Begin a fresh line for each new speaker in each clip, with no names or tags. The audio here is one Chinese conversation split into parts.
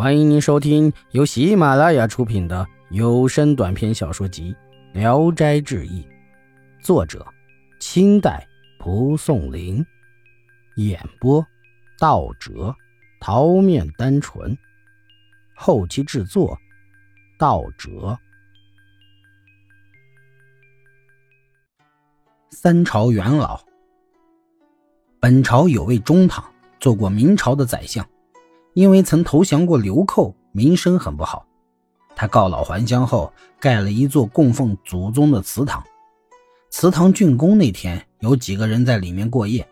欢迎您收听由喜马拉雅出品的有声短篇小说集《聊斋志异》，作者：清代蒲松龄，演播：道哲、桃面单纯，后期制作：道哲。三朝元老，本朝有位中堂，做过明朝的宰相。因为曾投降过流寇，名声很不好。他告老还乡后，盖了一座供奉祖宗的祠堂。祠堂竣工那天，有几个人在里面过夜。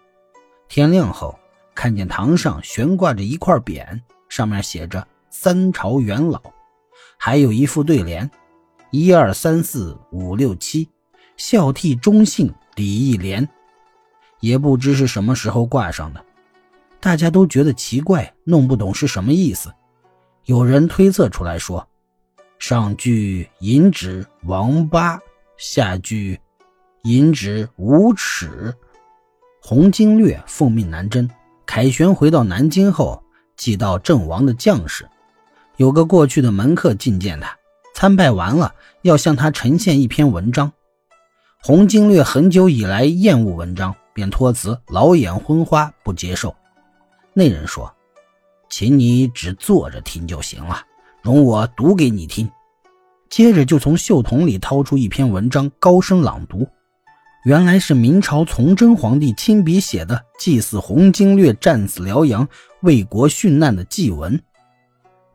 天亮后，看见堂上悬挂着一块匾，上面写着“三朝元老”，还有一副对联：“一二三四五六七，孝悌忠信礼义廉。”也不知是什么时候挂上的。大家都觉得奇怪，弄不懂是什么意思。有人推测出来说：“上句引指王八，下句引指无耻。”洪经略奉命南征，凯旋回到南京后，祭到阵亡的将士。有个过去的门客觐见他，参拜完了，要向他呈现一篇文章。洪经略很久以来厌恶文章，便托辞老眼昏花，不接受。那人说：“请你只坐着听就行了，容我读给你听。”接着就从袖筒里掏出一篇文章，高声朗读。原来是明朝崇祯皇帝亲笔写的祭祀洪经略战死辽阳、为国殉难的祭文。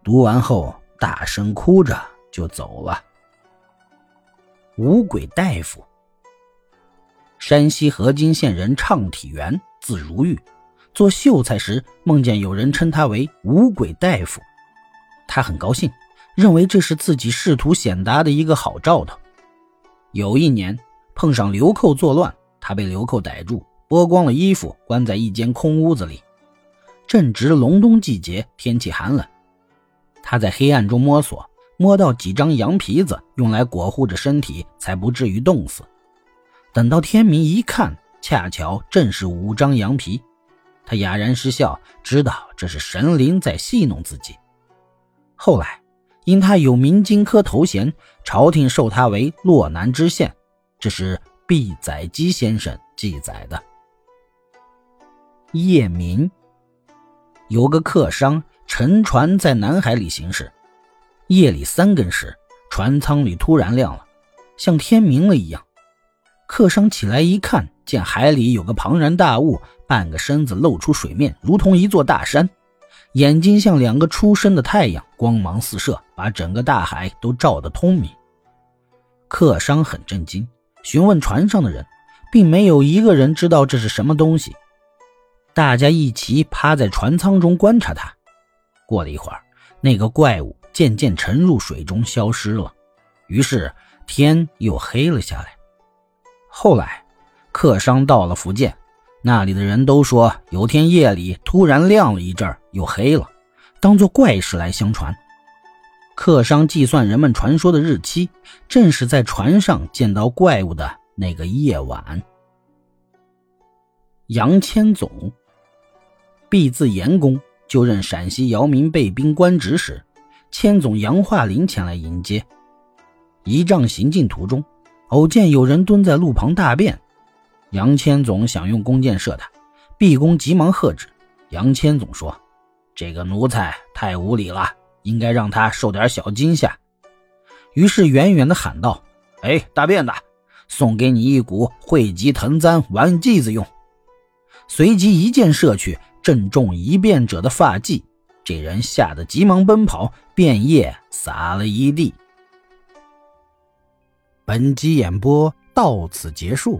读完后，大声哭着就走了。五鬼大夫，山西河津县人，畅体元，字如玉。做秀才时，梦见有人称他为五鬼大夫，他很高兴，认为这是自己仕途显达的一个好兆头。有一年碰上流寇作乱，他被流寇逮住，剥光了衣服，关在一间空屋子里。正值隆冬季节，天气寒冷，他在黑暗中摸索，摸到几张羊皮子，用来裹护着身体，才不至于冻死。等到天明一看，恰巧正是五张羊皮。他哑然失笑，知道这是神灵在戏弄自己。后来，因他有明经科头衔，朝廷授他为洛南知县。这是毕载基先生记载的。夜明有个客商乘船在南海里行驶，夜里三更时，船舱里突然亮了，像天明了一样。客商起来一看，见海里有个庞然大物。半个身子露出水面，如同一座大山，眼睛像两个出升的太阳，光芒四射，把整个大海都照得通明。客商很震惊，询问船上的人，并没有一个人知道这是什么东西。大家一起趴在船舱中观察它。过了一会儿，那个怪物渐渐沉入水中，消失了。于是天又黑了下来。后来，客商到了福建。那里的人都说，有天夜里突然亮了一阵又黑了，当做怪事来相传。客商计算人们传说的日期，正是在船上见到怪物的那个夜晚。杨千总，毕字严公，就任陕西姚明备兵官职时，千总杨化林前来迎接。仪仗行进途中，偶见有人蹲在路旁大便。杨千总想用弓箭射他，毕公急忙喝止。杨千总说：“这个奴才太无礼了，应该让他受点小惊吓。”于是远远的喊道：“哎，大辫子，送给你一股汇集藤簪玩剂子用。”随即一箭射去，正中一便者的发髻。这人吓得急忙奔跑，便液洒了一地。本集演播到此结束。